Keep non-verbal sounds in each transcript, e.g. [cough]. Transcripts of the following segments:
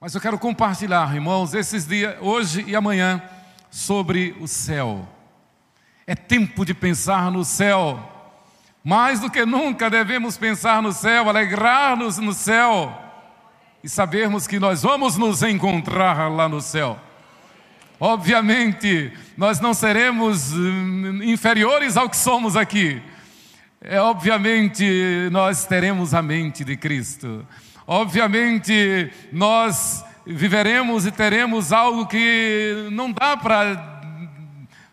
Mas eu quero compartilhar, irmãos, esses dias, hoje e amanhã, sobre o céu. É tempo de pensar no céu. Mais do que nunca devemos pensar no céu, alegrar-nos no céu e sabermos que nós vamos nos encontrar lá no céu. Obviamente, nós não seremos hum, inferiores ao que somos aqui. É, obviamente, nós teremos a mente de Cristo. Obviamente, nós viveremos e teremos algo que não dá para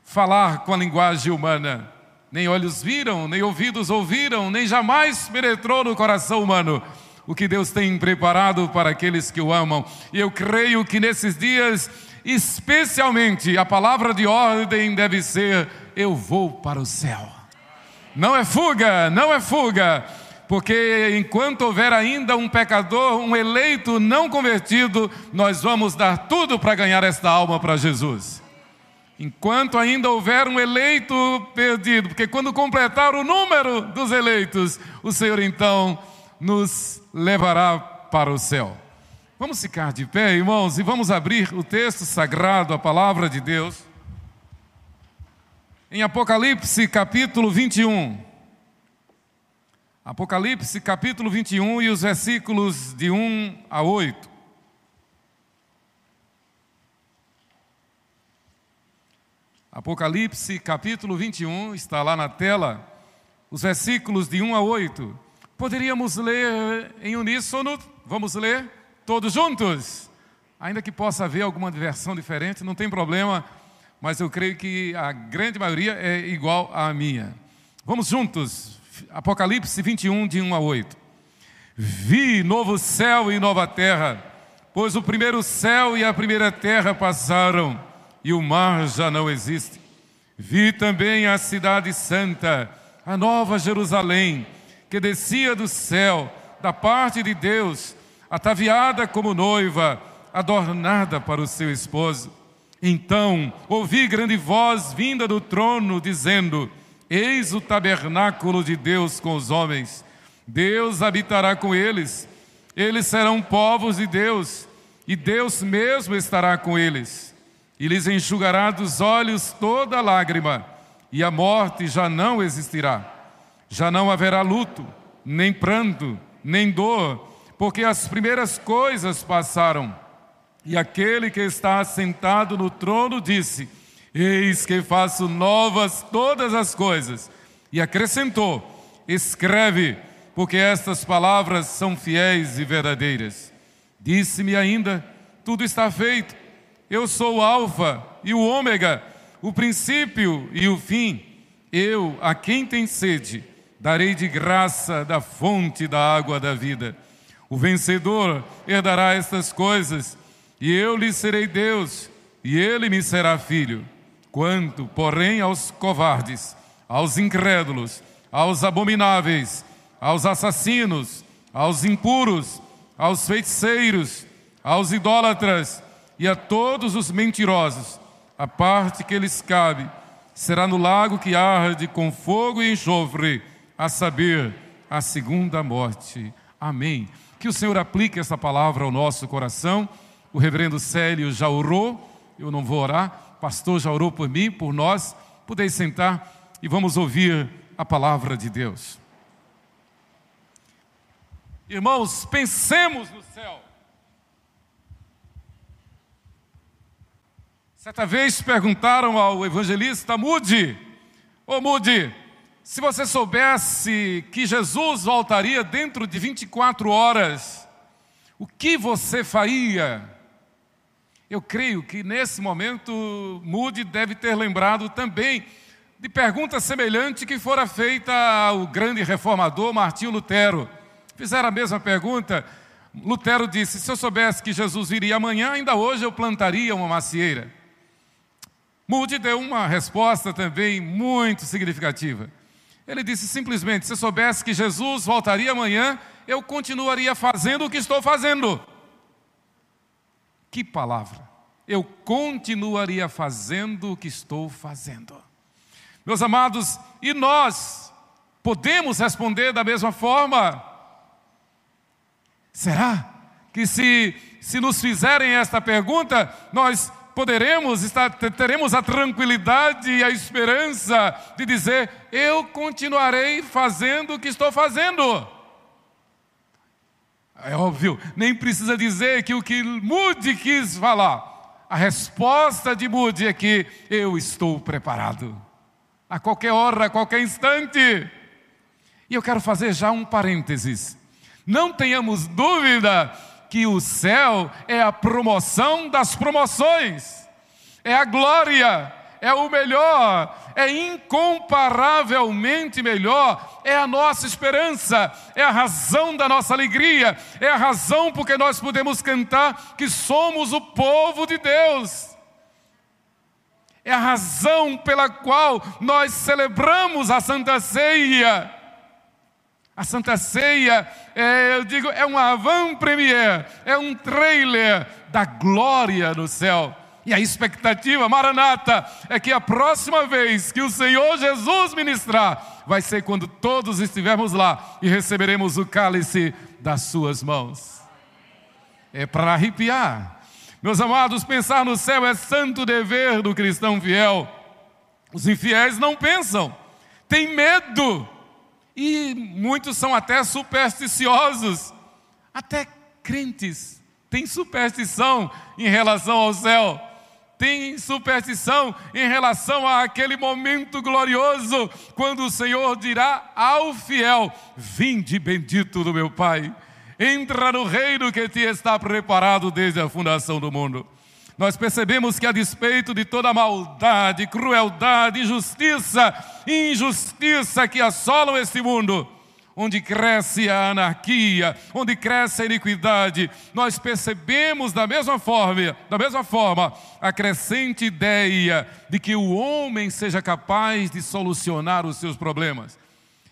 falar com a linguagem humana. Nem olhos viram, nem ouvidos ouviram, nem jamais penetrou no coração humano o que Deus tem preparado para aqueles que o amam. E eu creio que nesses dias, especialmente, a palavra de ordem deve ser: eu vou para o céu. Não é fuga, não é fuga porque enquanto houver ainda um pecador, um eleito não convertido, nós vamos dar tudo para ganhar esta alma para Jesus. Enquanto ainda houver um eleito perdido, porque quando completar o número dos eleitos, o Senhor então nos levará para o céu. Vamos ficar de pé, irmãos, e vamos abrir o texto sagrado, a palavra de Deus, em Apocalipse capítulo 21. Apocalipse capítulo 21 e os versículos de 1 a 8. Apocalipse capítulo 21, está lá na tela, os versículos de 1 a 8. Poderíamos ler em uníssono, vamos ler todos juntos? Ainda que possa haver alguma versão diferente, não tem problema, mas eu creio que a grande maioria é igual à minha. Vamos juntos, Apocalipse 21, de 1 a 8. Vi novo céu e nova terra, pois o primeiro céu e a primeira terra passaram e o mar já não existe. Vi também a cidade santa, a nova Jerusalém, que descia do céu, da parte de Deus, ataviada como noiva, adornada para o seu esposo. Então ouvi grande voz vinda do trono, dizendo: Eis o tabernáculo de Deus com os homens. Deus habitará com eles. Eles serão povos de Deus, e Deus mesmo estará com eles. E lhes enxugará dos olhos toda lágrima, e a morte já não existirá. Já não haverá luto, nem pranto, nem dor, porque as primeiras coisas passaram. E aquele que está sentado no trono disse: Eis que faço novas todas as coisas. E acrescentou: Escreve, porque estas palavras são fiéis e verdadeiras. Disse-me ainda: Tudo está feito. Eu sou o Alfa e o Ômega, o princípio e o fim. Eu, a quem tem sede, darei de graça da fonte da água da vida. O vencedor herdará estas coisas, e eu lhe serei Deus, e ele me será filho. Quanto, porém, aos covardes, aos incrédulos, aos abomináveis, aos assassinos, aos impuros, aos feiticeiros, aos idólatras e a todos os mentirosos, a parte que lhes cabe será no lago que arde com fogo e enxofre, a saber, a segunda morte. Amém. Que o Senhor aplique essa palavra ao nosso coração. O reverendo Célio já orou, eu não vou orar, pastor já orou por mim, por nós. Podeis sentar e vamos ouvir a palavra de Deus. Irmãos, pensemos no céu. Certa vez perguntaram ao evangelista Mude, ô oh, Mude, se você soubesse que Jesus voltaria dentro de 24 horas, o que você faria? Eu creio que nesse momento Moody deve ter lembrado também de pergunta semelhante que fora feita ao grande reformador Martinho Lutero. Fizeram a mesma pergunta. Lutero disse: Se eu soubesse que Jesus viria amanhã, ainda hoje eu plantaria uma macieira. Moody deu uma resposta também muito significativa. Ele disse simplesmente: Se eu soubesse que Jesus voltaria amanhã, eu continuaria fazendo o que estou fazendo. Que palavra! Eu continuaria fazendo o que estou fazendo. Meus amados, e nós podemos responder da mesma forma? Será que se se nos fizerem esta pergunta, nós poderemos estar, teremos a tranquilidade e a esperança de dizer: eu continuarei fazendo o que estou fazendo. É óbvio, nem precisa dizer que o que Mude quis falar. A resposta de Mude é que eu estou preparado. A qualquer hora, a qualquer instante. E eu quero fazer já um parênteses. Não tenhamos dúvida que o céu é a promoção das promoções, é a glória, é o melhor, é incomparavelmente melhor, é a nossa esperança, é a razão da nossa alegria, é a razão porque nós podemos cantar que somos o povo de Deus. É a razão pela qual nós celebramos a Santa Ceia a Santa Ceia, é, eu digo, é um avant-première, é um trailer da glória no céu. E a expectativa, Maranata, é que a próxima vez que o Senhor Jesus ministrar, vai ser quando todos estivermos lá e receberemos o cálice das suas mãos. É para arrepiar. Meus amados, pensar no céu é santo dever do cristão fiel. Os infiéis não pensam, têm medo e muitos são até supersticiosos, até crentes têm superstição em relação ao céu, têm superstição em relação àquele momento glorioso, quando o Senhor dirá ao fiel: Vinde bendito do meu Pai, entra no reino que te está preparado desde a fundação do mundo. Nós percebemos que a despeito de toda maldade, crueldade, injustiça, injustiça que assolam este mundo, onde cresce a anarquia, onde cresce a iniquidade, nós percebemos da mesma forma, da mesma forma, a crescente ideia de que o homem seja capaz de solucionar os seus problemas.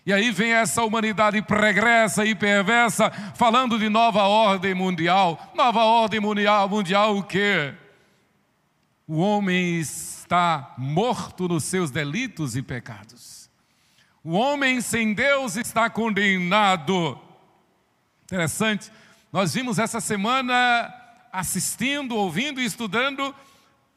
E aí vem essa humanidade pregressa e perversa falando de nova ordem mundial. Nova ordem mundial, mundial o quê? o homem está morto nos seus delitos e pecados. O homem sem Deus está condenado. Interessante, nós vimos essa semana assistindo, ouvindo e estudando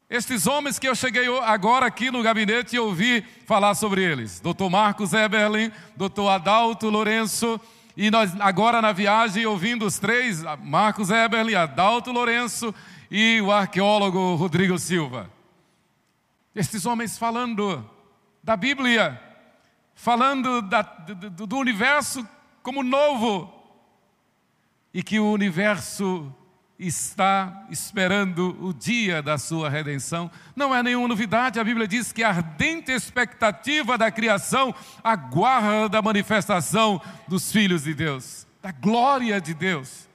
estes homens que eu cheguei agora aqui no gabinete e ouvi falar sobre eles. Dr. Marcos Eberlin, Dr. Adalto Lourenço, e nós agora na viagem ouvindo os três, Marcos Eberlin, Adalto Lourenço e o arqueólogo Rodrigo Silva. Estes homens falando da Bíblia, falando da, do, do universo como novo, e que o universo está esperando o dia da sua redenção. Não é nenhuma novidade, a Bíblia diz que a ardente expectativa da criação aguarda a manifestação dos filhos de Deus, da glória de Deus.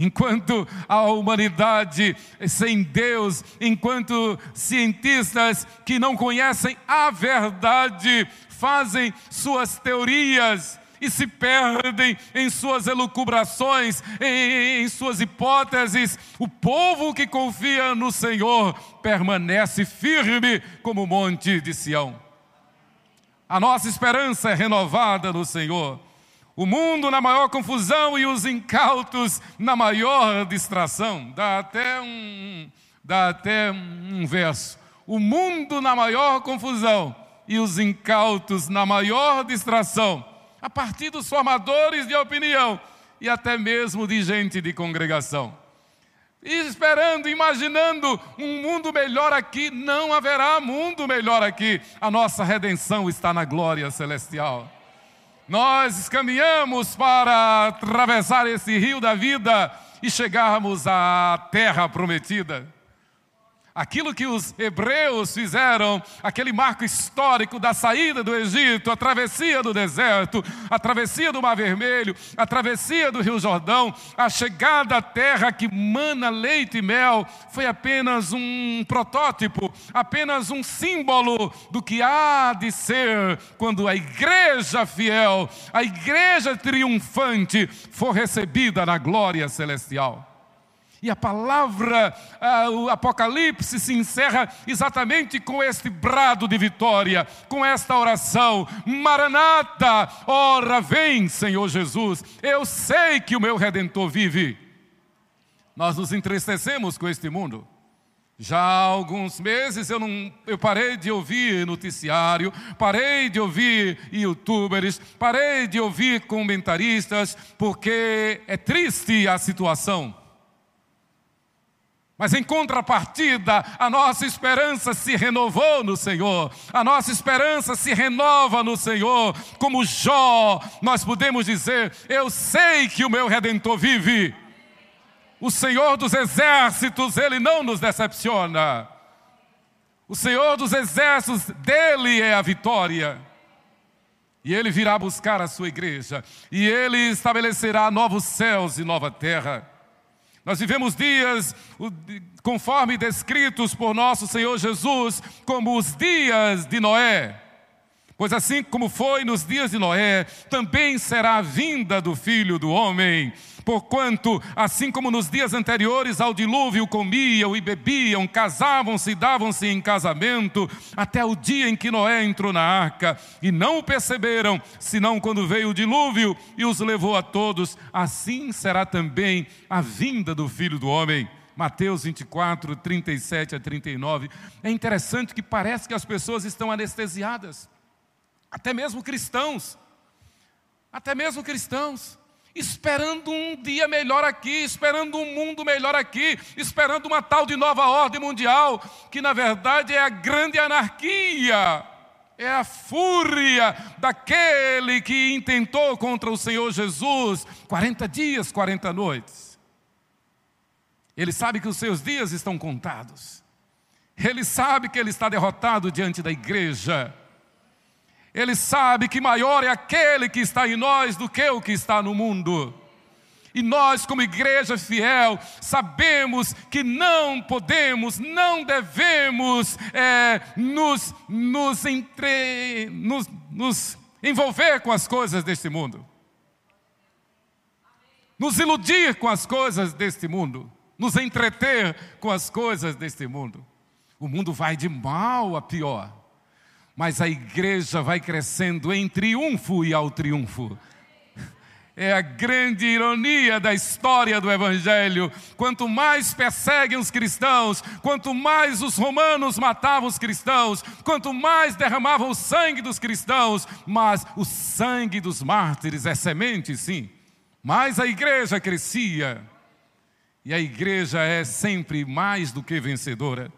Enquanto a humanidade sem Deus, enquanto cientistas que não conhecem a verdade fazem suas teorias e se perdem em suas elucubrações, em, em, suas hipóteses. O povo que confia no Senhor permanece firme como o monte de Sião. A nossa esperança é renovada no Senhor o mundo na maior confusão e os incautos na maior distração. Dá até um, dá até um verso. O mundo na maior confusão e os incautos na maior distração, a partir dos formadores de opinião e até mesmo de gente de congregação. E esperando, imaginando um mundo melhor aqui, não haverá mundo melhor aqui. A nossa redenção está na glória celestial nós caminhamos para atravessar esse rio da vida e chegarmos à terra prometida aquilo que os hebreus fizeram, aquele marco histórico da saída do Egito, a travessia do deserto, a travessia do Mar Vermelho, a travessia do Rio Jordão, a chegada à terra que mana leite e mel, foi apenas um protótipo, apenas um símbolo do que há de ser quando a igreja fiel, a igreja triunfante for recebida na glória celestial. E a palavra, uh, o Apocalipse se encerra exatamente com este brado de vitória, com esta oração: Maranata, ora vem, Senhor Jesus, eu sei que o meu redentor vive. nós nos entristecemos com este mundo. Já há alguns meses eu, não, eu parei de ouvir noticiário, parei de ouvir youtubers, parei de ouvir comentaristas, porque é triste a situação. Mas em contrapartida, a nossa esperança se renovou no Senhor, a nossa esperança se renova no Senhor. Como Jó, nós podemos dizer: Eu sei que o meu redentor vive. O Senhor dos exércitos, ele não nos decepciona. O Senhor dos exércitos, dele é a vitória. E ele virá buscar a sua igreja, e ele estabelecerá novos céus e nova terra. Nós vivemos dias, conforme descritos por nosso Senhor Jesus, como os dias de Noé. Pois assim como foi nos dias de Noé, também será a vinda do filho do homem. Porquanto, assim como nos dias anteriores ao dilúvio comiam e bebiam, casavam-se e davam-se em casamento, até o dia em que Noé entrou na arca, e não o perceberam, senão quando veio o dilúvio e os levou a todos, assim será também a vinda do filho do homem. Mateus 24, 37 a 39. É interessante que parece que as pessoas estão anestesiadas até mesmo cristãos, até mesmo cristãos, esperando um dia melhor aqui, esperando um mundo melhor aqui, esperando uma tal de nova ordem mundial, que na verdade é a grande anarquia, é a fúria daquele que intentou contra o Senhor Jesus 40 dias, 40 noites. Ele sabe que os seus dias estão contados. Ele sabe que ele está derrotado diante da igreja. Ele sabe que maior é aquele que está em nós do que o que está no mundo. E nós, como igreja fiel, sabemos que não podemos, não devemos é, nos, nos, entre, nos, nos envolver com as coisas deste mundo, nos iludir com as coisas deste mundo, nos entreter com as coisas deste mundo. O mundo vai de mal a pior mas a igreja vai crescendo em triunfo e ao triunfo. É a grande ironia da história do Evangelho. Quanto mais perseguem os cristãos, quanto mais os romanos matavam os cristãos, quanto mais derramavam o sangue dos cristãos, mas o sangue dos mártires é semente, sim. Mais a igreja crescia. E a igreja é sempre mais do que vencedora.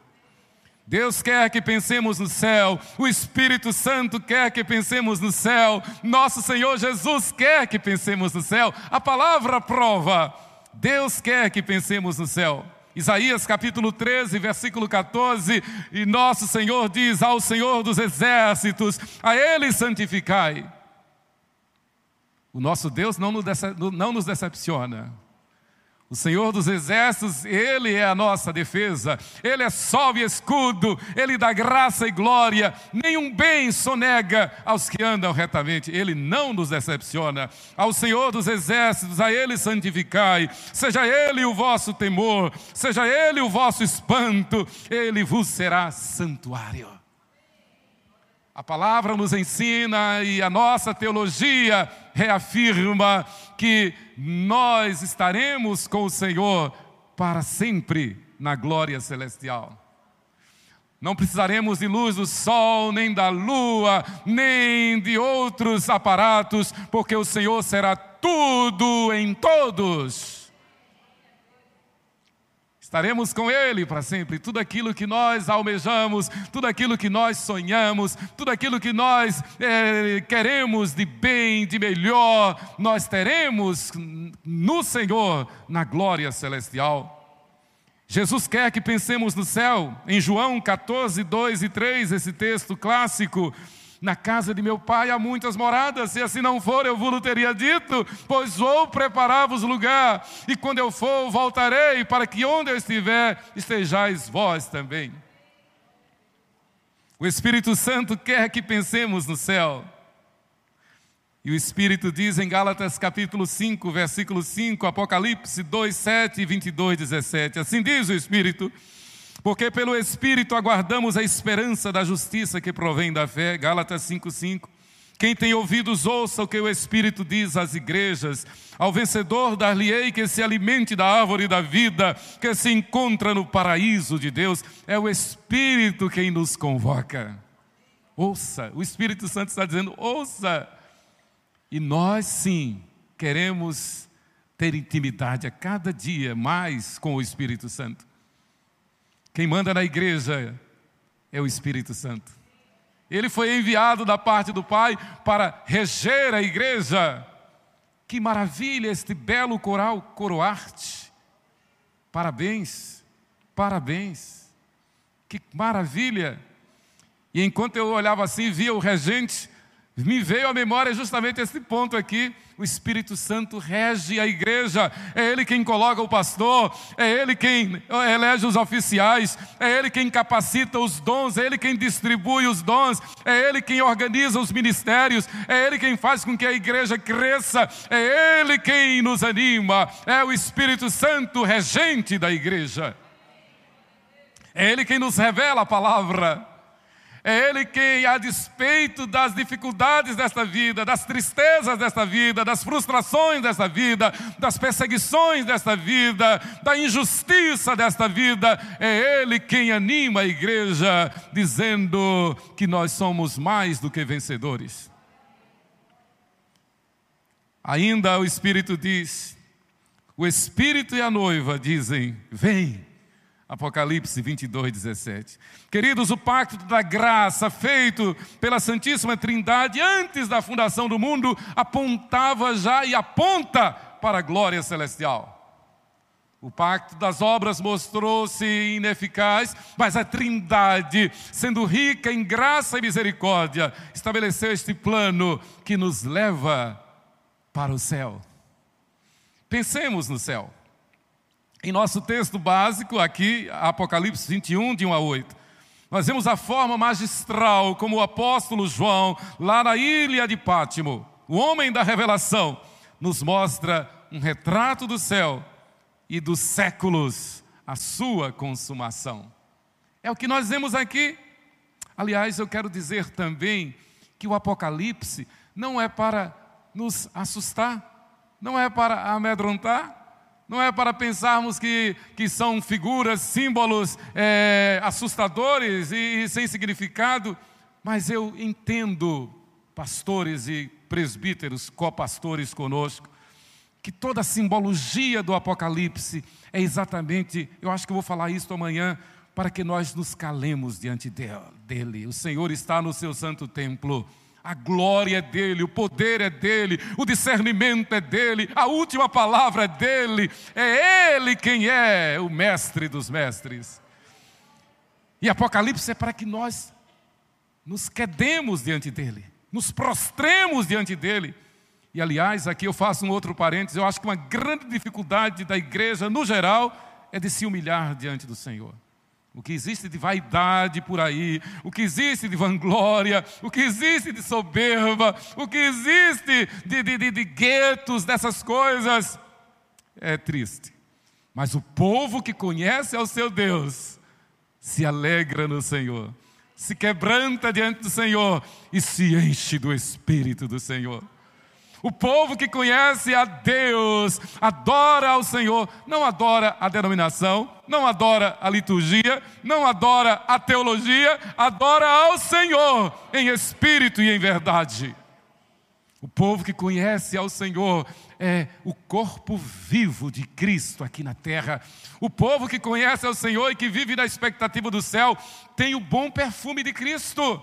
Deus quer que pensemos no céu, o Espírito Santo quer que pensemos no céu, nosso Senhor Jesus quer que pensemos no céu. A palavra prova, Deus quer que pensemos no céu. Isaías capítulo 13, versículo 14, e nosso Senhor diz ao Senhor dos exércitos: a Ele santificai. O nosso Deus não nos decepciona. O Senhor dos Exércitos, Ele é a nossa defesa, Ele é sol e escudo, Ele dá graça e glória, nenhum bem sonega aos que andam retamente, Ele não nos decepciona. Ao Senhor dos Exércitos, a Ele santificai, seja Ele o vosso temor, seja Ele o vosso espanto, Ele vos será santuário. A palavra nos ensina e a nossa teologia reafirma que nós estaremos com o Senhor para sempre na glória celestial. Não precisaremos de luz do sol, nem da lua, nem de outros aparatos, porque o Senhor será tudo em todos. Estaremos com Ele para sempre. Tudo aquilo que nós almejamos, tudo aquilo que nós sonhamos, tudo aquilo que nós é, queremos de bem, de melhor, nós teremos no Senhor, na glória celestial. Jesus quer que pensemos no céu. Em João 14, 2 e 3, esse texto clássico, na casa de meu pai há muitas moradas, se assim não for, eu vos teria dito, pois vou preparar-vos lugar, e quando eu for, voltarei, para que onde eu estiver, estejais vós também. O Espírito Santo quer que pensemos no céu. E o Espírito diz em Gálatas capítulo 5, versículo 5, Apocalipse 2, 7 e 22, 17. Assim diz o Espírito porque pelo Espírito aguardamos a esperança da justiça que provém da fé, Gálatas 5,5. Quem tem ouvidos, ouça o que o Espírito diz às igrejas. Ao vencedor, dar-lhe-ei que se alimente da árvore da vida, que se encontra no paraíso de Deus. É o Espírito quem nos convoca. Ouça, o Espírito Santo está dizendo: ouça. E nós, sim, queremos ter intimidade a cada dia mais com o Espírito Santo. Quem manda na igreja é o Espírito Santo. Ele foi enviado da parte do Pai para reger a igreja. Que maravilha este belo coral coroarte. Parabéns, parabéns. Que maravilha. E enquanto eu olhava assim, via o regente me veio à memória justamente esse ponto aqui. O Espírito Santo rege a igreja, é Ele quem coloca o pastor, é Ele quem elege os oficiais, é Ele quem capacita os dons, é Ele quem distribui os dons, é Ele quem organiza os ministérios, é Ele quem faz com que a igreja cresça, é Ele quem nos anima, é o Espírito Santo regente da igreja. É Ele quem nos revela a palavra. É Ele quem, a despeito das dificuldades desta vida, das tristezas desta vida, das frustrações desta vida, das perseguições desta vida, da injustiça desta vida, é Ele quem anima a igreja, dizendo que nós somos mais do que vencedores. Ainda o Espírito diz: o Espírito e a noiva dizem: Vem. Apocalipse 22, 17. Queridos, o pacto da graça feito pela Santíssima Trindade antes da fundação do mundo apontava já e aponta para a glória celestial. O pacto das obras mostrou-se ineficaz, mas a Trindade, sendo rica em graça e misericórdia, estabeleceu este plano que nos leva para o céu. Pensemos no céu. Em nosso texto básico, aqui, Apocalipse 21, de 1 a 8, nós vemos a forma magistral como o apóstolo João, lá na ilha de Pátimo, o homem da revelação, nos mostra um retrato do céu e dos séculos, a sua consumação. É o que nós vemos aqui. Aliás, eu quero dizer também que o Apocalipse não é para nos assustar, não é para amedrontar, não é para pensarmos que, que são figuras, símbolos é, assustadores e, e sem significado, mas eu entendo, pastores e presbíteros, copastores conosco, que toda a simbologia do Apocalipse é exatamente, eu acho que vou falar isso amanhã, para que nós nos calemos diante dele. O Senhor está no seu santo templo. A glória é dele, o poder é dele, o discernimento é dele, a última palavra é dele, é ele quem é o mestre dos mestres. E Apocalipse é para que nós nos quedemos diante dele, nos prostremos diante dele. E aliás, aqui eu faço um outro parênteses, eu acho que uma grande dificuldade da igreja no geral é de se humilhar diante do Senhor. O que existe de vaidade por aí, o que existe de vanglória, o que existe de soberba, o que existe de, de, de, de guetos, dessas coisas, é triste. Mas o povo que conhece ao seu Deus se alegra no Senhor, se quebranta diante do Senhor e se enche do Espírito do Senhor. O povo que conhece a Deus, adora ao Senhor, não adora a denominação, não adora a liturgia, não adora a teologia, adora ao Senhor em espírito e em verdade. O povo que conhece ao Senhor é o corpo vivo de Cristo aqui na terra. O povo que conhece ao Senhor e que vive na expectativa do céu tem o bom perfume de Cristo.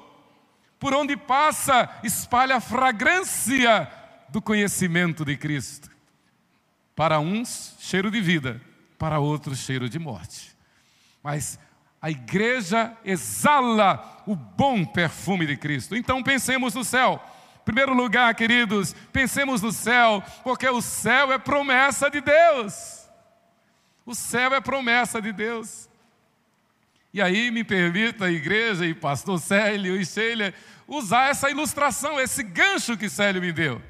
Por onde passa, espalha fragrância do conhecimento de Cristo. Para uns, cheiro de vida, para outros, cheiro de morte. Mas a igreja exala o bom perfume de Cristo. Então pensemos no céu. Em primeiro lugar, queridos, pensemos no céu, porque o céu é promessa de Deus. O céu é promessa de Deus. E aí me permita a igreja e pastor Célio e Sheila usar essa ilustração, esse gancho que Célio me deu.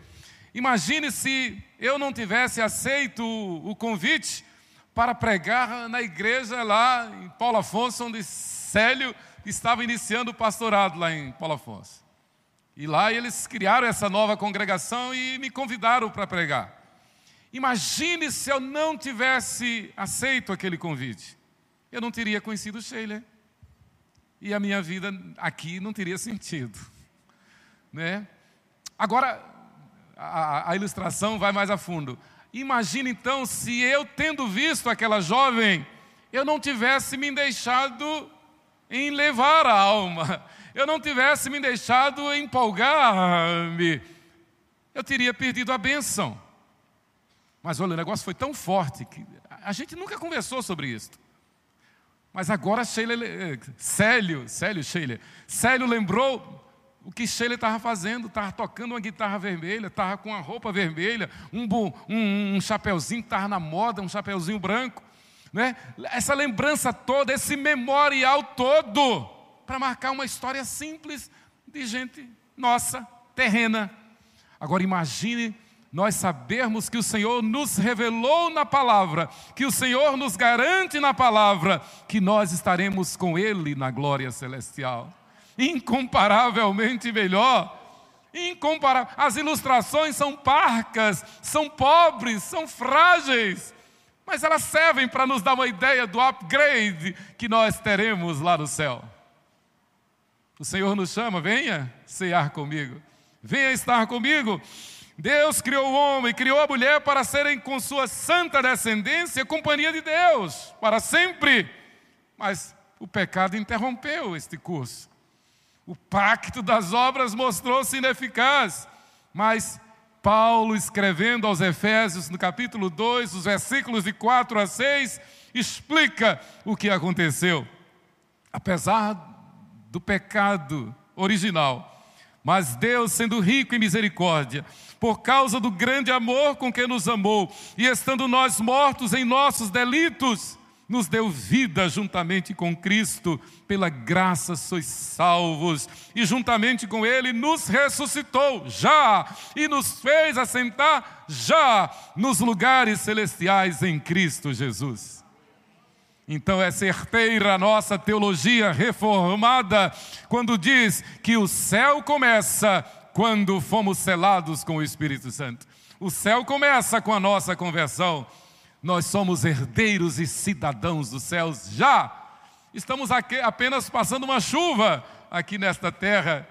Imagine se eu não tivesse aceito o convite para pregar na igreja lá em Paulo Afonso, onde Célio estava iniciando o pastorado lá em Paulo Afonso. E lá eles criaram essa nova congregação e me convidaram para pregar. Imagine se eu não tivesse aceito aquele convite. Eu não teria conhecido Sheila. E a minha vida aqui não teria sentido. Né? Agora, a, a ilustração vai mais a fundo. Imagine então se eu, tendo visto aquela jovem, eu não tivesse me deixado em levar a alma, eu não tivesse me deixado empolgar-me, eu teria perdido a bênção. Mas olha, o negócio foi tão forte que a gente nunca conversou sobre isso. Mas agora Sheila, Célio, Célio, Sheila, Célio lembrou o que Sheila estava fazendo, estava tocando uma guitarra vermelha, estava com uma roupa vermelha, um, um, um chapeuzinho que estava na moda, um chapeuzinho branco. Né? Essa lembrança toda, esse memorial todo, para marcar uma história simples de gente nossa, terrena. Agora imagine nós sabermos que o Senhor nos revelou na palavra, que o Senhor nos garante na palavra, que nós estaremos com Ele na glória celestial. Incomparavelmente melhor. Incomparável. As ilustrações são parcas, são pobres, são frágeis, mas elas servem para nos dar uma ideia do upgrade que nós teremos lá no céu. O Senhor nos chama, venha cear comigo, venha estar comigo. Deus criou o homem, criou a mulher para serem com sua santa descendência companhia de Deus para sempre. Mas o pecado interrompeu este curso. O pacto das obras mostrou-se ineficaz, mas Paulo, escrevendo aos Efésios, no capítulo 2, os versículos de 4 a 6, explica o que aconteceu. Apesar do pecado original, mas Deus, sendo rico em misericórdia, por causa do grande amor com que nos amou, e estando nós mortos em nossos delitos, nos deu vida juntamente com Cristo, pela graça sois salvos, e juntamente com Ele nos ressuscitou já, e nos fez assentar já nos lugares celestiais em Cristo Jesus. Então é certeira a nossa teologia reformada quando diz que o céu começa quando fomos selados com o Espírito Santo. O céu começa com a nossa conversão. Nós somos herdeiros e cidadãos dos céus já. Estamos aqui apenas passando uma chuva aqui nesta terra.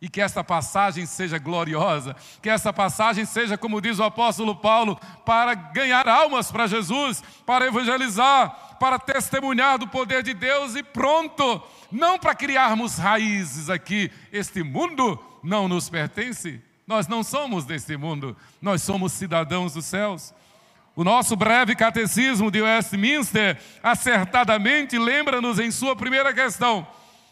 E que esta passagem seja gloriosa, que esta passagem seja, como diz o apóstolo Paulo, para ganhar almas para Jesus, para evangelizar, para testemunhar do poder de Deus e pronto, não para criarmos raízes aqui. Este mundo não nos pertence. Nós não somos deste mundo, nós somos cidadãos dos céus. O nosso breve catecismo de Westminster acertadamente lembra-nos em sua primeira questão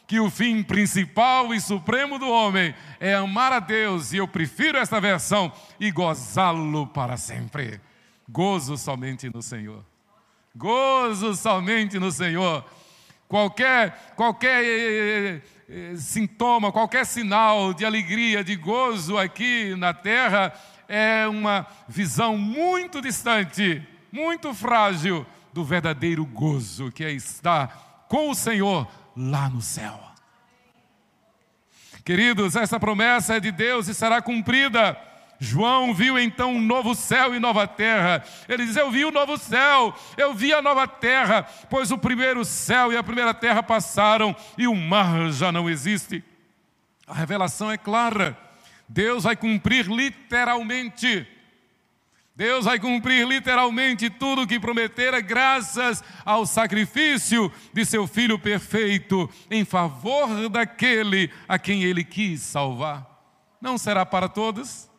que o fim principal e supremo do homem é amar a Deus, e eu prefiro esta versão, e gozá-lo para sempre. Gozo somente no Senhor. Gozo somente no Senhor. Qualquer, qualquer eh, sintoma, qualquer sinal de alegria, de gozo aqui na terra é uma visão muito distante, muito frágil do verdadeiro gozo que é estar com o Senhor lá no céu. Queridos, essa promessa é de Deus e será cumprida. João viu então um novo céu e nova terra. Ele diz: Eu vi o novo céu, eu vi a nova terra, pois o primeiro céu e a primeira terra passaram e o mar já não existe. A revelação é clara. Deus vai cumprir literalmente. Deus vai cumprir literalmente tudo o que prometera, graças ao sacrifício de seu Filho perfeito, em favor daquele a quem ele quis salvar. Não será para todos,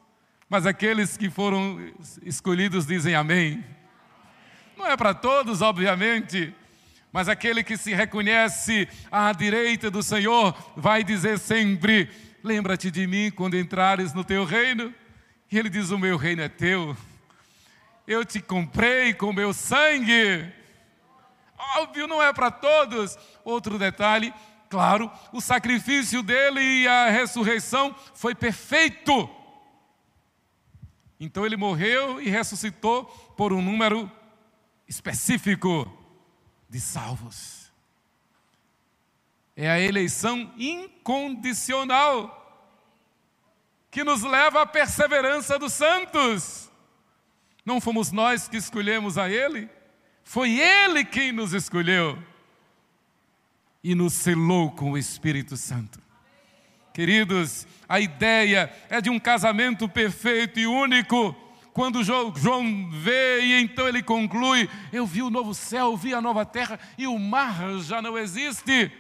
mas aqueles que foram escolhidos dizem amém. Não é para todos, obviamente, mas aquele que se reconhece à direita do Senhor vai dizer sempre: Lembra-te de mim quando entrares no teu reino. E ele diz: O meu reino é teu. Eu te comprei com meu sangue. Óbvio, não é para todos. Outro detalhe, claro, o sacrifício dele e a ressurreição foi perfeito. Então ele morreu e ressuscitou por um número específico de salvos. É a eleição incondicional. que nos leva à perseverança dos santos. Não fomos nós que escolhemos a Ele, foi Ele quem nos escolheu e nos selou com o Espírito Santo. Queridos, a ideia é de um casamento perfeito e único. Quando João vê e então ele conclui: Eu vi o novo céu, vi a nova terra e o mar já não existe.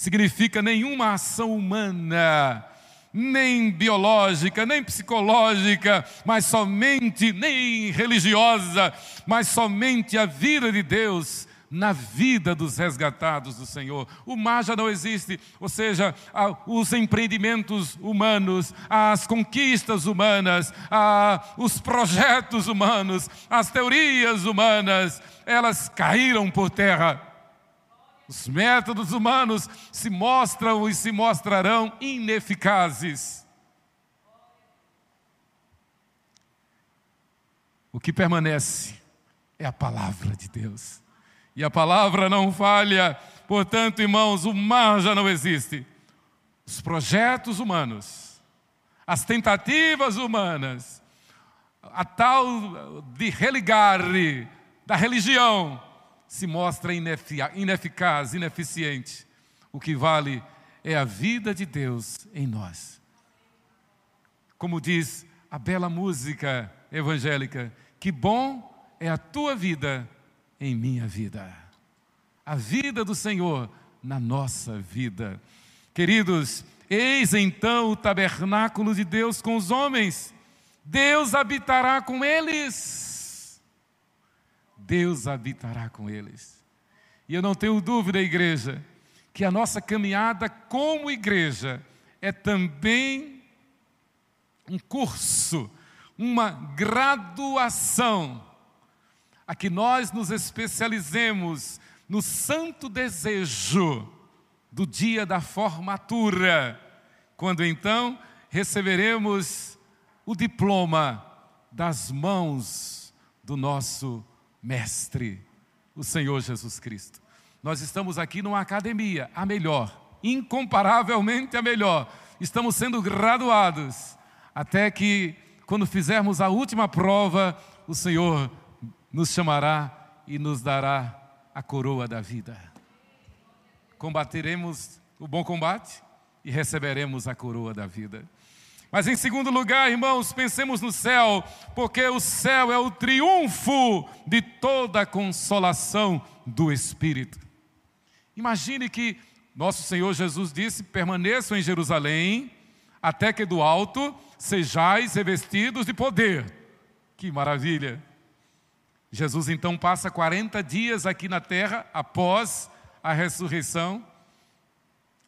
Significa nenhuma ação humana nem biológica, nem psicológica, mas somente, nem religiosa, mas somente a vida de Deus na vida dos resgatados do Senhor. O mar já não existe, ou seja, os empreendimentos humanos, as conquistas humanas, os projetos humanos, as teorias humanas, elas caíram por terra os métodos humanos se mostram e se mostrarão ineficazes. O que permanece é a palavra de Deus. E a palavra não falha, portanto, irmãos, o mar já não existe. Os projetos humanos, as tentativas humanas, a tal de religar da religião, se mostra ineficaz, ineficiente. O que vale é a vida de Deus em nós. Como diz a bela música evangélica, que bom é a tua vida em minha vida. A vida do Senhor na nossa vida. Queridos, eis então o tabernáculo de Deus com os homens. Deus habitará com eles Deus habitará com eles. E eu não tenho dúvida, igreja, que a nossa caminhada como igreja é também um curso, uma graduação, a que nós nos especializemos no santo desejo do dia da formatura, quando então receberemos o diploma das mãos do nosso Mestre, o Senhor Jesus Cristo. Nós estamos aqui numa academia, a melhor, incomparavelmente a melhor. Estamos sendo graduados, até que, quando fizermos a última prova, o Senhor nos chamará e nos dará a coroa da vida. Combateremos o bom combate e receberemos a coroa da vida. Mas em segundo lugar, irmãos, pensemos no céu, porque o céu é o triunfo de toda a consolação do Espírito. Imagine que nosso Senhor Jesus disse: permaneçam em Jerusalém, até que do alto sejais revestidos de poder. Que maravilha! Jesus então passa 40 dias aqui na terra após a ressurreição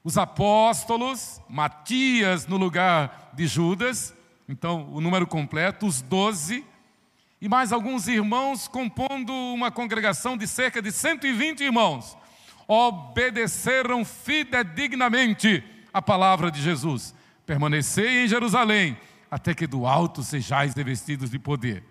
os apóstolos, Matias no lugar de Judas, então o número completo, os doze, e mais alguns irmãos compondo uma congregação de cerca de 120 irmãos, obedeceram fidedignamente a palavra de Jesus. Permanecei em Jerusalém, até que do alto sejais revestidos de poder.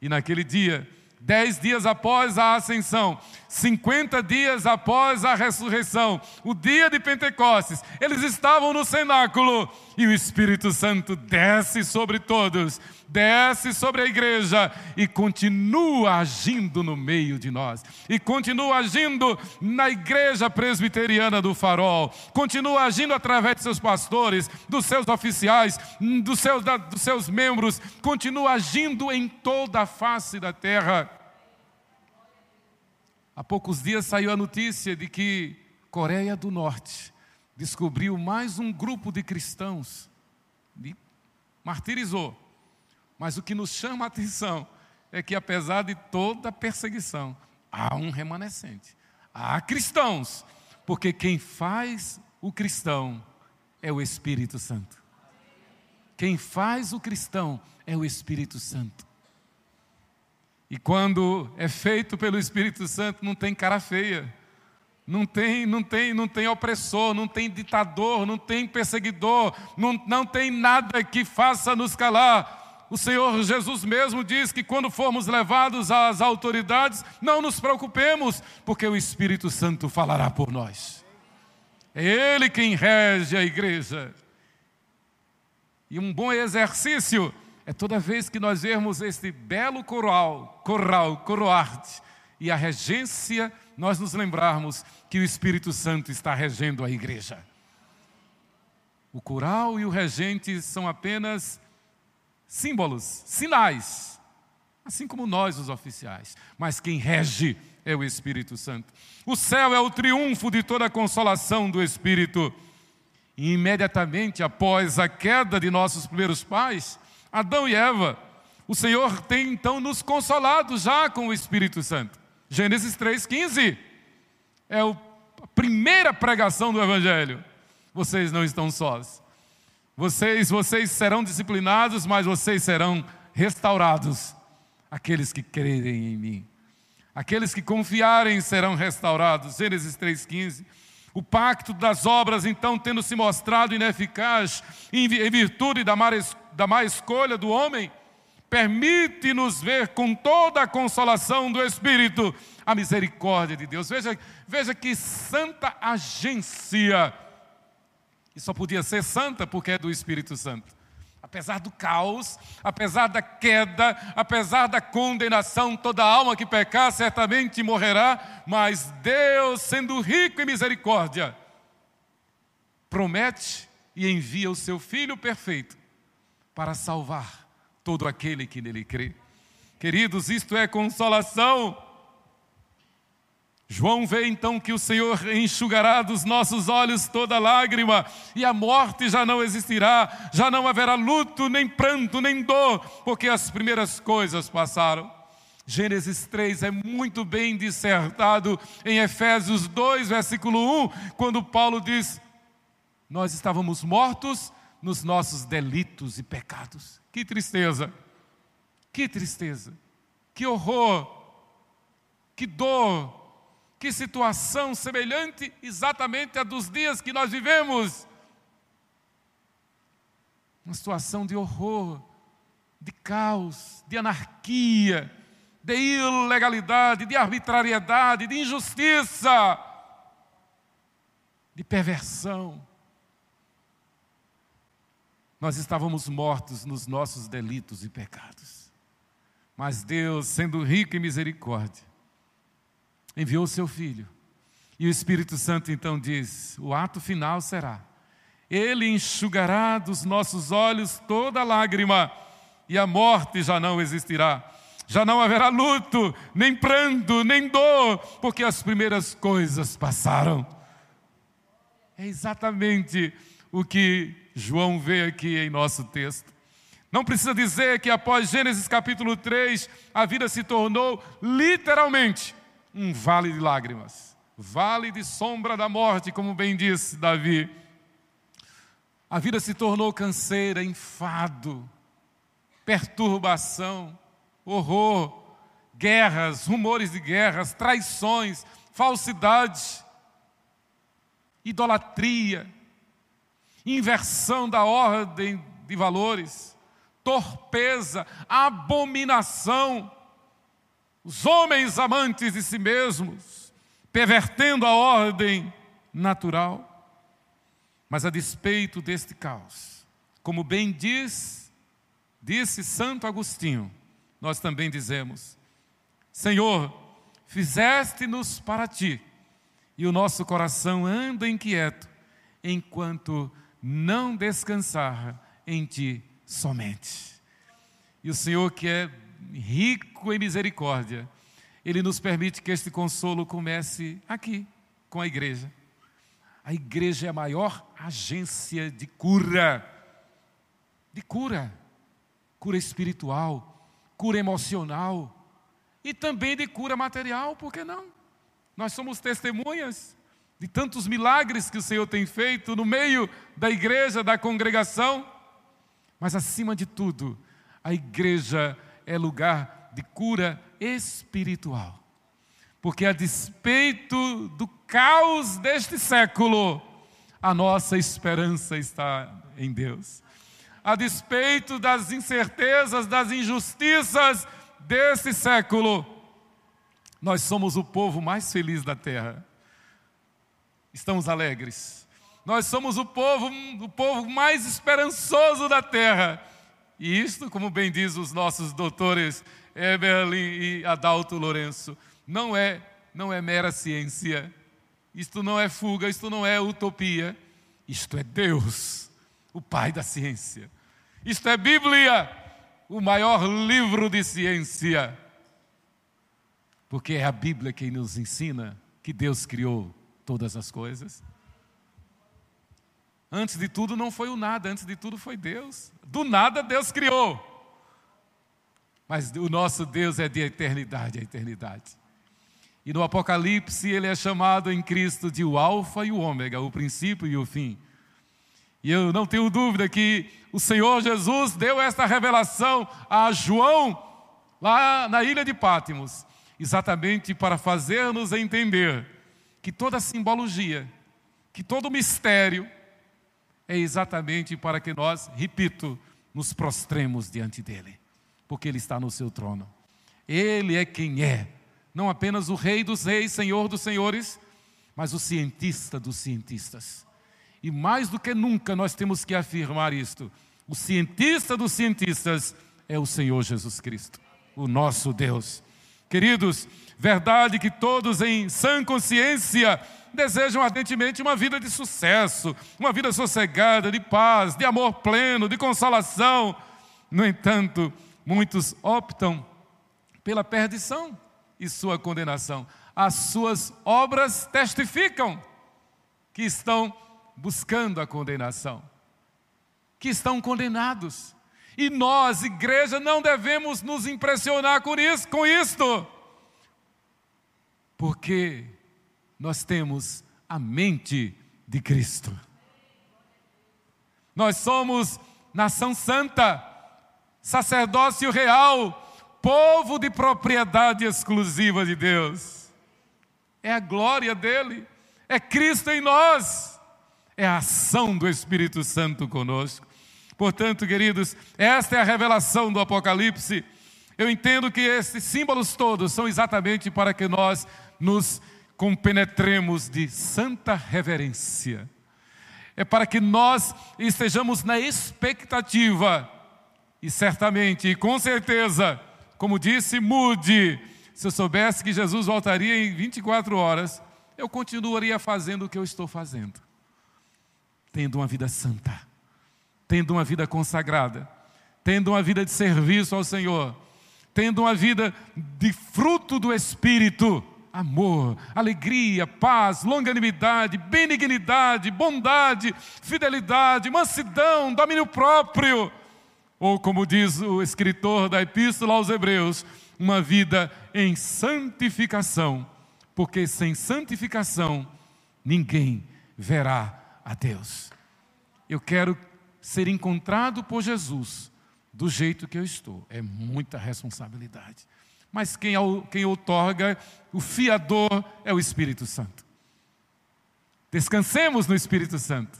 E naquele dia, Dez dias após a ascensão, 50 dias após a ressurreição, o dia de Pentecostes, eles estavam no cenáculo e o Espírito Santo desce sobre todos, desce sobre a igreja e continua agindo no meio de nós, e continua agindo na igreja presbiteriana do Farol, continua agindo através de seus pastores, dos seus oficiais, dos seus, dos seus membros, continua agindo em toda a face da terra. Há poucos dias saiu a notícia de que Coreia do Norte descobriu mais um grupo de cristãos, e martirizou. Mas o que nos chama a atenção é que, apesar de toda a perseguição, há um remanescente. Há cristãos, porque quem faz o cristão é o Espírito Santo. Quem faz o cristão é o Espírito Santo. E quando é feito pelo Espírito Santo, não tem cara feia. Não tem, não tem, não tem opressor, não tem ditador, não tem perseguidor, não, não tem nada que faça nos calar. O Senhor Jesus mesmo diz que quando formos levados às autoridades, não nos preocupemos, porque o Espírito Santo falará por nós. É Ele quem rege a igreja. E um bom exercício é toda vez que nós vermos este belo coral, coral, coroarte, e a regência, nós nos lembrarmos que o Espírito Santo está regendo a igreja. O coral e o regente são apenas símbolos, sinais, assim como nós, os oficiais. Mas quem rege é o Espírito Santo. O céu é o triunfo de toda a consolação do Espírito. E imediatamente após a queda de nossos primeiros pais, Adão e Eva, o Senhor tem então nos consolado já com o Espírito Santo. Gênesis 3,15 é a primeira pregação do Evangelho. Vocês não estão sós. Vocês, vocês serão disciplinados, mas vocês serão restaurados. Aqueles que crerem em mim. Aqueles que confiarem serão restaurados. Gênesis 3,15. O pacto das obras, então, tendo se mostrado ineficaz em virtude da má, escolha do homem, permite-nos ver com toda a consolação do Espírito a misericórdia de Deus. Veja, veja que santa agência, e só podia ser santa porque é do Espírito Santo. Apesar do caos, apesar da queda, apesar da condenação, toda alma que pecar certamente morrerá, mas Deus, sendo rico em misericórdia, promete e envia o seu Filho perfeito para salvar todo aquele que nele crê. Queridos, isto é consolação João vê então que o Senhor enxugará dos nossos olhos toda lágrima, e a morte já não existirá, já não haverá luto, nem pranto, nem dor, porque as primeiras coisas passaram. Gênesis 3 é muito bem dissertado em Efésios 2, versículo 1, quando Paulo diz: Nós estávamos mortos nos nossos delitos e pecados. Que tristeza, que tristeza, que horror, que dor, que situação semelhante exatamente à dos dias que nós vivemos. Uma situação de horror, de caos, de anarquia, de ilegalidade, de arbitrariedade, de injustiça, de perversão. Nós estávamos mortos nos nossos delitos e pecados. Mas Deus, sendo rico em misericórdia, enviou o seu filho. E o Espírito Santo então diz: o ato final será: Ele enxugará dos nossos olhos toda lágrima, e a morte já não existirá. Já não haverá luto, nem pranto, nem dor, porque as primeiras coisas passaram. É exatamente o que João vê aqui em nosso texto. Não precisa dizer que após Gênesis capítulo 3, a vida se tornou literalmente um vale de lágrimas, vale de sombra da morte, como bem disse Davi. A vida se tornou canseira, enfado, perturbação, horror, guerras, rumores de guerras, traições, falsidade, idolatria, inversão da ordem de valores, torpeza, abominação, os homens amantes de si mesmos, pervertendo a ordem natural. Mas a despeito deste caos, como bem diz, disse Santo Agostinho, nós também dizemos: Senhor, fizeste-nos para ti, e o nosso coração anda inquieto, enquanto não descansar em ti somente. E o Senhor que é rico em misericórdia, Ele nos permite que este consolo comece aqui, com a igreja. A igreja é a maior agência de cura, de cura, cura espiritual, cura emocional e também de cura material, por que não? Nós somos testemunhas de tantos milagres que o Senhor tem feito no meio da igreja, da congregação, mas acima de tudo, a igreja é lugar de cura espiritual. Porque a despeito do caos deste século, a nossa esperança está em Deus. A despeito das incertezas, das injustiças desse século, nós somos o povo mais feliz da terra. Estamos alegres, Nós somos o povo, o povo mais esperançoso da terra. E isto, como bem diz os nossos doutores Eberlin e Adalto Lourenço, não é, não é mera ciência. Isto não é fuga, isto não é utopia. Isto é Deus, o Pai da ciência. Isto é Bíblia, o maior livro de ciência. Porque é a Bíblia quem nos ensina que Deus criou todas as coisas. Antes de tudo não foi o nada, antes de tudo foi Deus. Do nada Deus criou. Mas o nosso Deus é de eternidade a eternidade. E no Apocalipse ele é chamado em Cristo de o Alfa e o Ômega, o princípio e o fim. E eu não tenho dúvida que o Senhor Jesus deu esta revelação a João lá na ilha de Pátimos, exatamente para fazer-nos entender que toda simbologia, que todo mistério é exatamente para que nós, repito, nos prostremos diante dele, porque ele está no seu trono. Ele é quem é, não apenas o Rei dos Reis, Senhor dos Senhores, mas o cientista dos cientistas. E mais do que nunca nós temos que afirmar isto: o cientista dos cientistas é o Senhor Jesus Cristo, o nosso Deus. Queridos, verdade que todos em sã consciência desejam ardentemente uma vida de sucesso, uma vida sossegada, de paz, de amor pleno, de consolação. No entanto, muitos optam pela perdição e sua condenação. As suas obras testificam que estão buscando a condenação, que estão condenados. E nós, igreja, não devemos nos impressionar com isso, com isto, porque nós temos a mente de Cristo. Nós somos nação santa, sacerdócio real, povo de propriedade exclusiva de Deus. É a glória dele, é Cristo em nós, é a ação do Espírito Santo conosco. Portanto, queridos, esta é a revelação do Apocalipse. Eu entendo que esses símbolos todos são exatamente para que nós nos compenetremos de santa reverência. É para que nós estejamos na expectativa, e certamente, com certeza, como disse Mude, se eu soubesse que Jesus voltaria em 24 horas, eu continuaria fazendo o que eu estou fazendo, tendo uma vida santa, tendo uma vida consagrada, tendo uma vida de serviço ao Senhor, tendo uma vida de fruto do Espírito amor, alegria, paz, longanimidade, benignidade, bondade, fidelidade, mansidão, domínio próprio. Ou, como diz o escritor da Epístola aos Hebreus, uma vida em santificação, porque sem santificação ninguém verá a Deus. Eu quero ser encontrado por Jesus do jeito que eu estou, é muita responsabilidade mas quem, quem outorga, o fiador, é o Espírito Santo. Descansemos no Espírito Santo.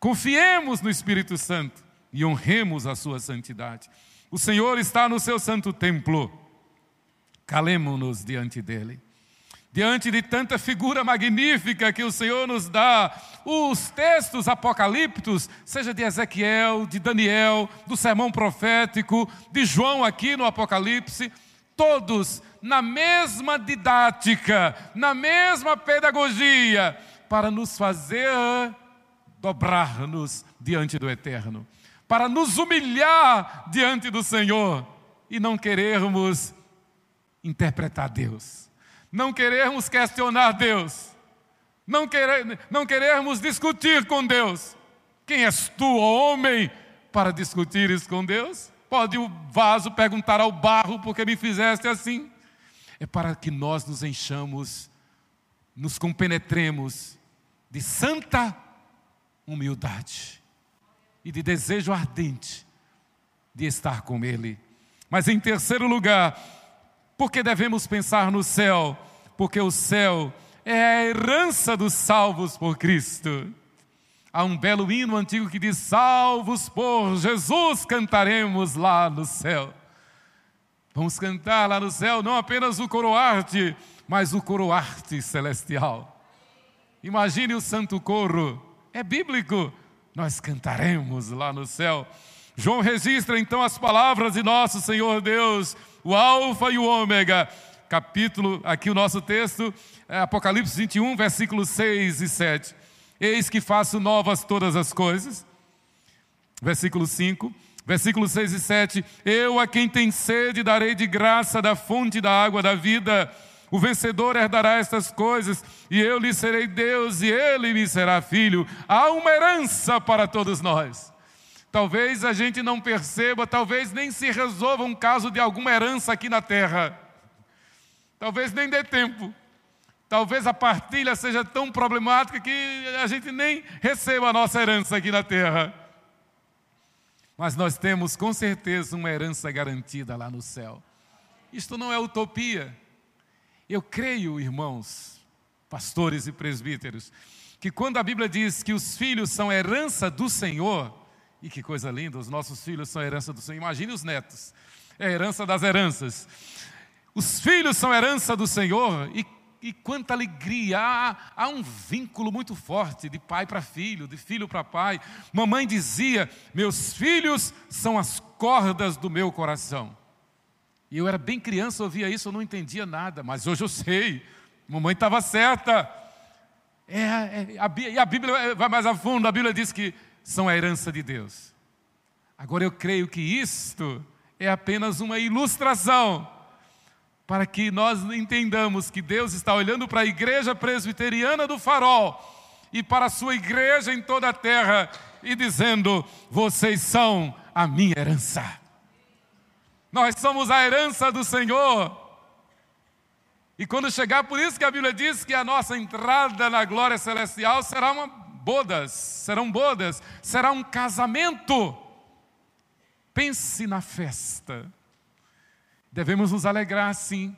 Confiemos no Espírito Santo e honremos a sua santidade. O Senhor está no seu santo templo. Calemos-nos diante dele diante de tanta figura magnífica que o Senhor nos dá, os textos apocalípticos, seja de Ezequiel, de Daniel, do sermão profético, de João aqui no Apocalipse, todos na mesma didática, na mesma pedagogia, para nos fazer dobrar-nos diante do Eterno, para nos humilhar diante do Senhor e não querermos interpretar Deus não querermos questionar Deus, não, querer, não querermos discutir com Deus. Quem és tu, homem, para discutires com Deus? Pode o vaso perguntar ao barro porque me fizeste assim? É para que nós nos enchamos, nos compenetremos de santa humildade e de desejo ardente de estar com Ele. Mas em terceiro lugar, porque devemos pensar no céu? Porque o céu é a herança dos salvos por Cristo. Há um belo hino antigo que diz: Salvos por Jesus cantaremos lá no céu. Vamos cantar lá no céu não apenas o coroarte, mas o coroarte celestial. Imagine o santo coro, é bíblico. Nós cantaremos lá no céu. João registra então as palavras de nosso Senhor Deus, o Alfa e o Ômega. Capítulo, aqui o nosso texto, é Apocalipse 21, versículos 6 e 7. Eis que faço novas todas as coisas. Versículo 5. Versículos 6 e 7: Eu a quem tem sede darei de graça da fonte da água da vida. O vencedor herdará estas coisas, e eu lhe serei Deus, e ele me será filho. Há uma herança para todos nós. Talvez a gente não perceba, talvez nem se resolva um caso de alguma herança aqui na terra. Talvez nem dê tempo. Talvez a partilha seja tão problemática que a gente nem receba a nossa herança aqui na terra. Mas nós temos com certeza uma herança garantida lá no céu. Isto não é utopia. Eu creio, irmãos, pastores e presbíteros, que quando a Bíblia diz que os filhos são herança do Senhor, e que coisa linda, os nossos filhos são herança do Senhor, imagine os netos, é a herança das heranças. Os filhos são herança do Senhor, e e quanta alegria! Há, há, um vínculo muito forte de pai para filho, de filho para pai. Mamãe dizia: Meus filhos são as cordas do meu coração. E eu era bem criança, ouvia isso, eu não entendia nada, mas hoje eu sei. Mamãe estava certa. É, é, a, e a Bíblia é, vai mais a fundo, a Bíblia diz que são a herança de Deus. Agora eu creio que isto é apenas uma ilustração para que nós entendamos que Deus está olhando para a igreja presbiteriana do farol e para a sua igreja em toda a terra e dizendo: vocês são a minha herança. Nós somos a herança do Senhor. E quando chegar, por isso que a Bíblia diz que a nossa entrada na glória celestial será uma bodas, serão bodas, será um casamento. Pense na festa. Devemos nos alegrar sim,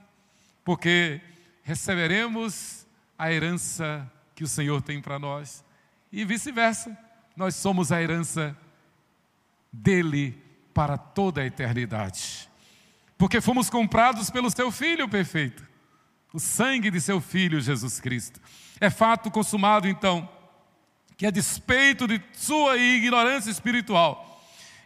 porque receberemos a herança que o Senhor tem para nós e vice-versa. Nós somos a herança dele para toda a eternidade. Porque fomos comprados pelo seu filho perfeito, o sangue de seu filho Jesus Cristo. É fato consumado então que a despeito de sua ignorância espiritual,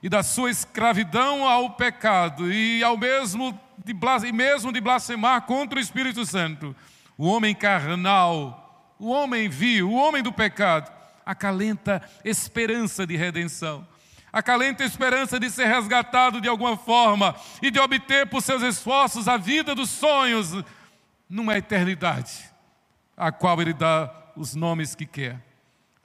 e da sua escravidão ao pecado e ao mesmo de, e mesmo de blasfemar contra o Espírito Santo, o homem carnal, o homem vil, o homem do pecado, acalenta esperança de redenção. Acalenta esperança de ser resgatado de alguma forma e de obter por seus esforços a vida dos sonhos numa eternidade, a qual ele dá os nomes que quer.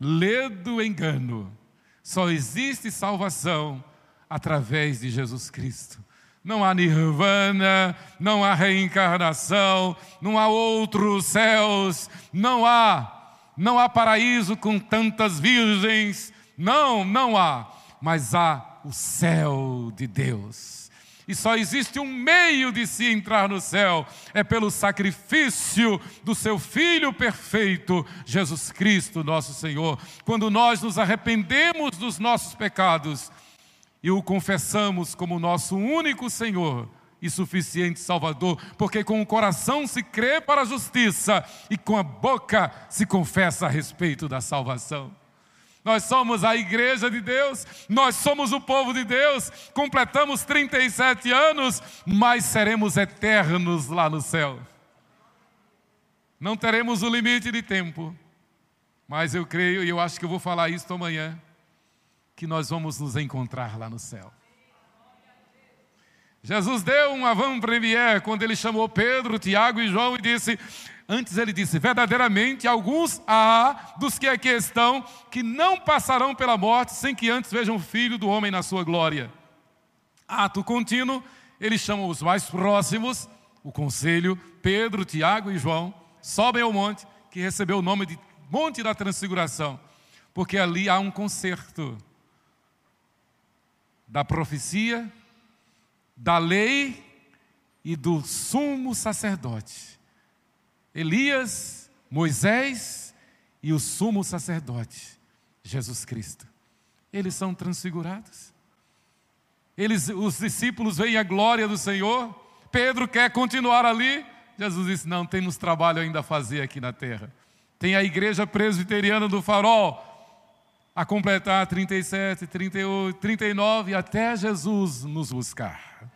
Ledo engano só existe salvação através de Jesus Cristo. Não há nirvana, não há reencarnação, não há outros céus, não há, não há paraíso com tantas virgens, não, não há, mas há o céu de Deus. E só existe um meio de se entrar no céu, é pelo sacrifício do seu Filho perfeito, Jesus Cristo, nosso Senhor. Quando nós nos arrependemos dos nossos pecados e o confessamos como nosso único Senhor e suficiente Salvador, porque com o coração se crê para a justiça e com a boca se confessa a respeito da salvação. Nós somos a igreja de Deus, nós somos o povo de Deus, completamos 37 anos, mas seremos eternos lá no céu. Não teremos o limite de tempo, mas eu creio, e eu acho que eu vou falar isso amanhã, que nós vamos nos encontrar lá no céu. Jesus deu um avant-première quando ele chamou Pedro, Tiago e João e disse: Antes ele disse: Verdadeiramente, alguns há dos que aqui estão que não passarão pela morte sem que antes vejam o filho do homem na sua glória. Ato contínuo, ele chama os mais próximos, o conselho, Pedro, Tiago e João, sobem ao monte, que recebeu o nome de Monte da Transfiguração, porque ali há um concerto da profecia, da lei e do sumo sacerdote. Elias, Moisés e o sumo sacerdote, Jesus Cristo. Eles são transfigurados. Eles, os discípulos veem a glória do Senhor. Pedro quer continuar ali. Jesus disse: Não, temos trabalho ainda a fazer aqui na terra. Tem a igreja presbiteriana do farol a completar 37, 38, 39 até Jesus nos buscar.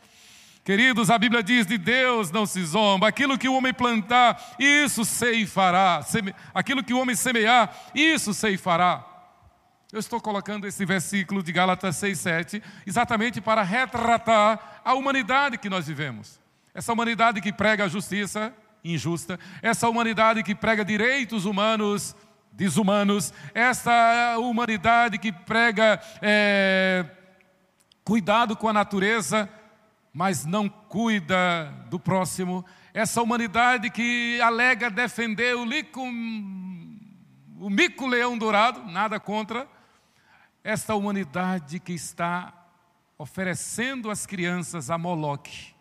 Queridos, a Bíblia diz: de Deus não se zomba, aquilo que o homem plantar, isso ceifará, aquilo que o homem semear, isso ceifará. Eu estou colocando esse versículo de Gálatas 6,7 exatamente para retratar a humanidade que nós vivemos. Essa humanidade que prega a justiça injusta, essa humanidade que prega direitos humanos desumanos, essa humanidade que prega é, cuidado com a natureza, mas não cuida do próximo, essa humanidade que alega defender o, lico, o mico-leão dourado, nada contra, esta humanidade que está oferecendo as crianças a Moloque,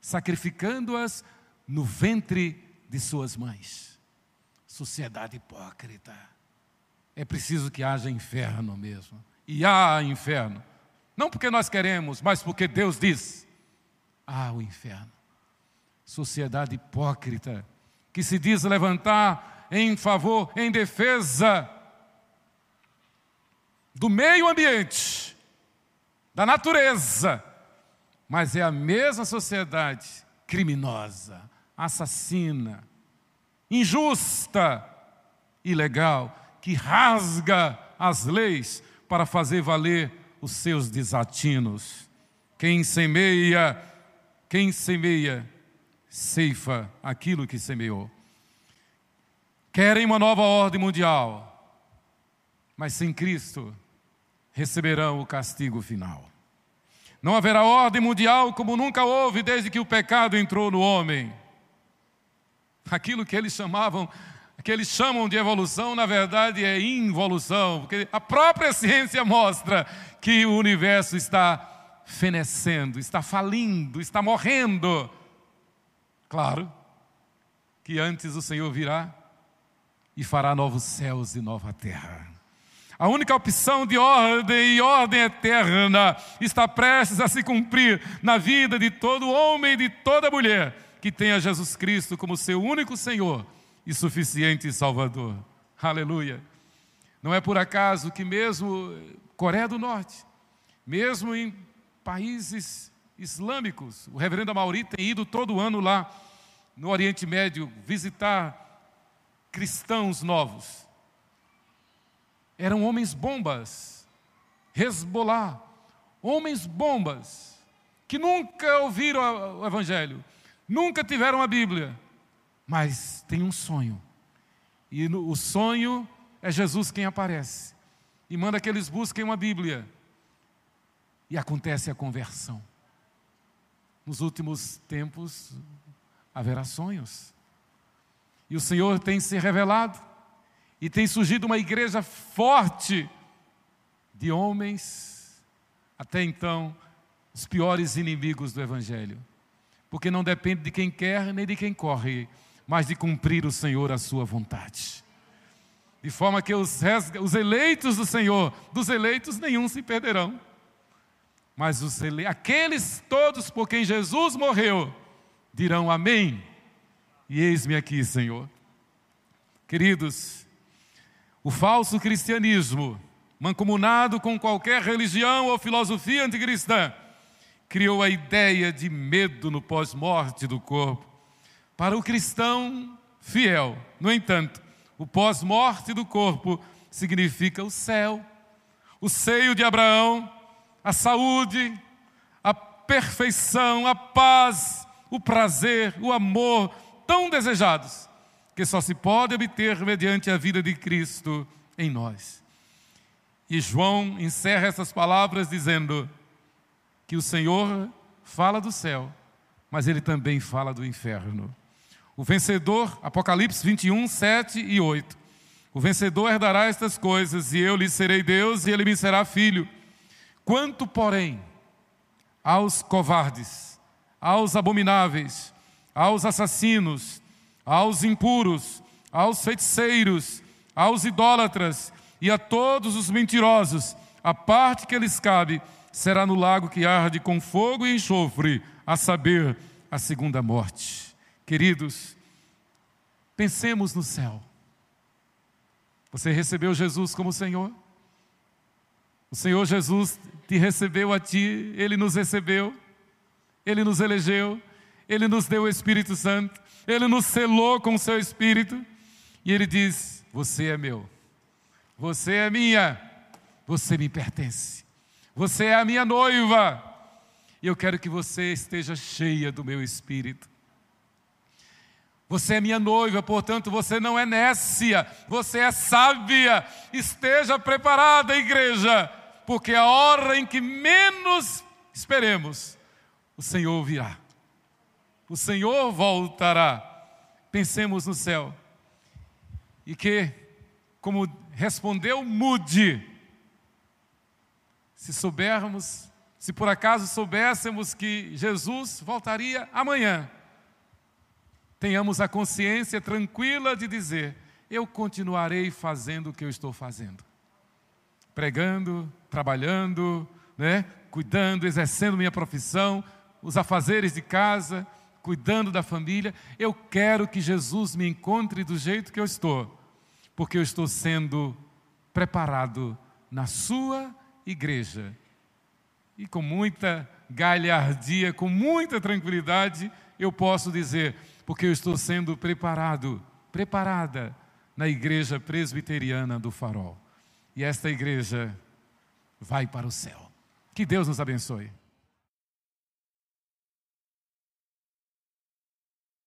sacrificando-as no ventre de suas mães. Sociedade hipócrita. É preciso que haja inferno mesmo. E há inferno. Não porque nós queremos, mas porque Deus diz: há o inferno. Sociedade hipócrita, que se diz levantar em favor, em defesa do meio ambiente, da natureza, mas é a mesma sociedade criminosa, assassina, injusta, ilegal, que rasga as leis para fazer valer os seus desatinos. Quem semeia, quem semeia, ceifa aquilo que semeou. Querem uma nova ordem mundial, mas sem Cristo receberão o castigo final. Não haverá ordem mundial como nunca houve desde que o pecado entrou no homem. Aquilo que eles chamavam, que eles chamam de evolução, na verdade é involução, porque a própria [laughs] ciência mostra que o universo está fenecendo, está falindo, está morrendo. Claro que antes o Senhor virá e fará novos céus e nova terra. A única opção de ordem e ordem eterna está prestes a se cumprir na vida de todo homem e de toda mulher que tenha Jesus Cristo como seu único Senhor e suficiente Salvador. Aleluia. Não é por acaso que mesmo Coreia do Norte, mesmo em países islâmicos, o reverendo Amauri tem ido todo ano lá no Oriente Médio visitar cristãos novos eram homens bombas, Hezbollah, homens bombas, que nunca ouviram o Evangelho, nunca tiveram a Bíblia, mas têm um sonho. E no, o sonho é Jesus quem aparece e manda que eles busquem uma Bíblia. E acontece a conversão. Nos últimos tempos haverá sonhos. E o Senhor tem se revelado e tem surgido uma igreja forte de homens, até então, os piores inimigos do Evangelho. Porque não depende de quem quer nem de quem corre, mas de cumprir o Senhor a sua vontade. De forma que os, os eleitos do Senhor, dos eleitos nenhum se perderão. Mas os ele, aqueles todos por quem Jesus morreu, dirão amém. E eis-me aqui, Senhor. Queridos, o falso cristianismo, mancomunado com qualquer religião ou filosofia anticristã, criou a ideia de medo no pós-morte do corpo. Para o cristão fiel, no entanto, o pós-morte do corpo significa o céu, o seio de Abraão, a saúde, a perfeição, a paz, o prazer, o amor tão desejados que só se pode obter mediante a vida de Cristo em nós. E João encerra essas palavras dizendo que o Senhor fala do céu, mas ele também fala do inferno. O vencedor, Apocalipse 21, 7 e 8. O vencedor herdará estas coisas, e eu lhe serei Deus, e ele me será filho. Quanto, porém, aos covardes, aos abomináveis, aos assassinos, aos impuros, aos feiticeiros, aos idólatras e a todos os mentirosos, a parte que lhes cabe será no lago que arde com fogo e enxofre, a saber, a segunda morte. Queridos, Pensemos no céu. Você recebeu Jesus como Senhor? O Senhor Jesus te recebeu a ti, Ele nos recebeu, Ele nos elegeu, Ele nos deu o Espírito Santo, Ele nos selou com o seu Espírito, e Ele diz: Você é meu, você é minha, você me pertence, você é a minha noiva, e eu quero que você esteja cheia do meu Espírito. Você é minha noiva, portanto você não é nécia, você é sábia. Esteja preparada, igreja, porque a hora em que menos esperemos, o Senhor virá. O Senhor voltará. Pensemos no céu. E que, como respondeu Mude, se soubermos, se por acaso soubéssemos que Jesus voltaria amanhã, tenhamos a consciência tranquila de dizer: eu continuarei fazendo o que eu estou fazendo. Pregando, trabalhando, né? cuidando, exercendo minha profissão, os afazeres de casa, cuidando da família. Eu quero que Jesus me encontre do jeito que eu estou, porque eu estou sendo preparado na sua igreja. E com muita galhardia, com muita tranquilidade, eu posso dizer: porque eu estou sendo preparado, preparada na igreja presbiteriana do Farol. E esta igreja vai para o céu. Que Deus nos abençoe.